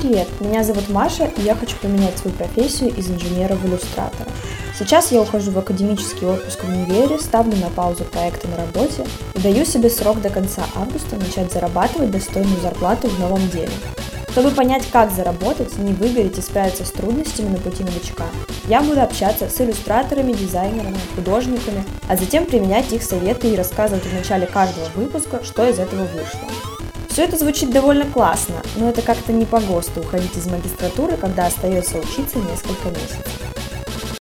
Привет, меня зовут Маша, и я хочу поменять свою профессию из инженера в иллюстратора. Сейчас я ухожу в академический отпуск в универе, ставлю на паузу проекты на работе и даю себе срок до конца августа начать зарабатывать достойную зарплату в новом деле. Чтобы понять, как заработать, не выгореть и справиться с трудностями на пути новичка, я буду общаться с иллюстраторами, дизайнерами, художниками, а затем применять их советы и рассказывать в начале каждого выпуска, что из этого вышло. Все это звучит довольно классно, но это как-то не по ГОСТу уходить из магистратуры, когда остается учиться несколько месяцев.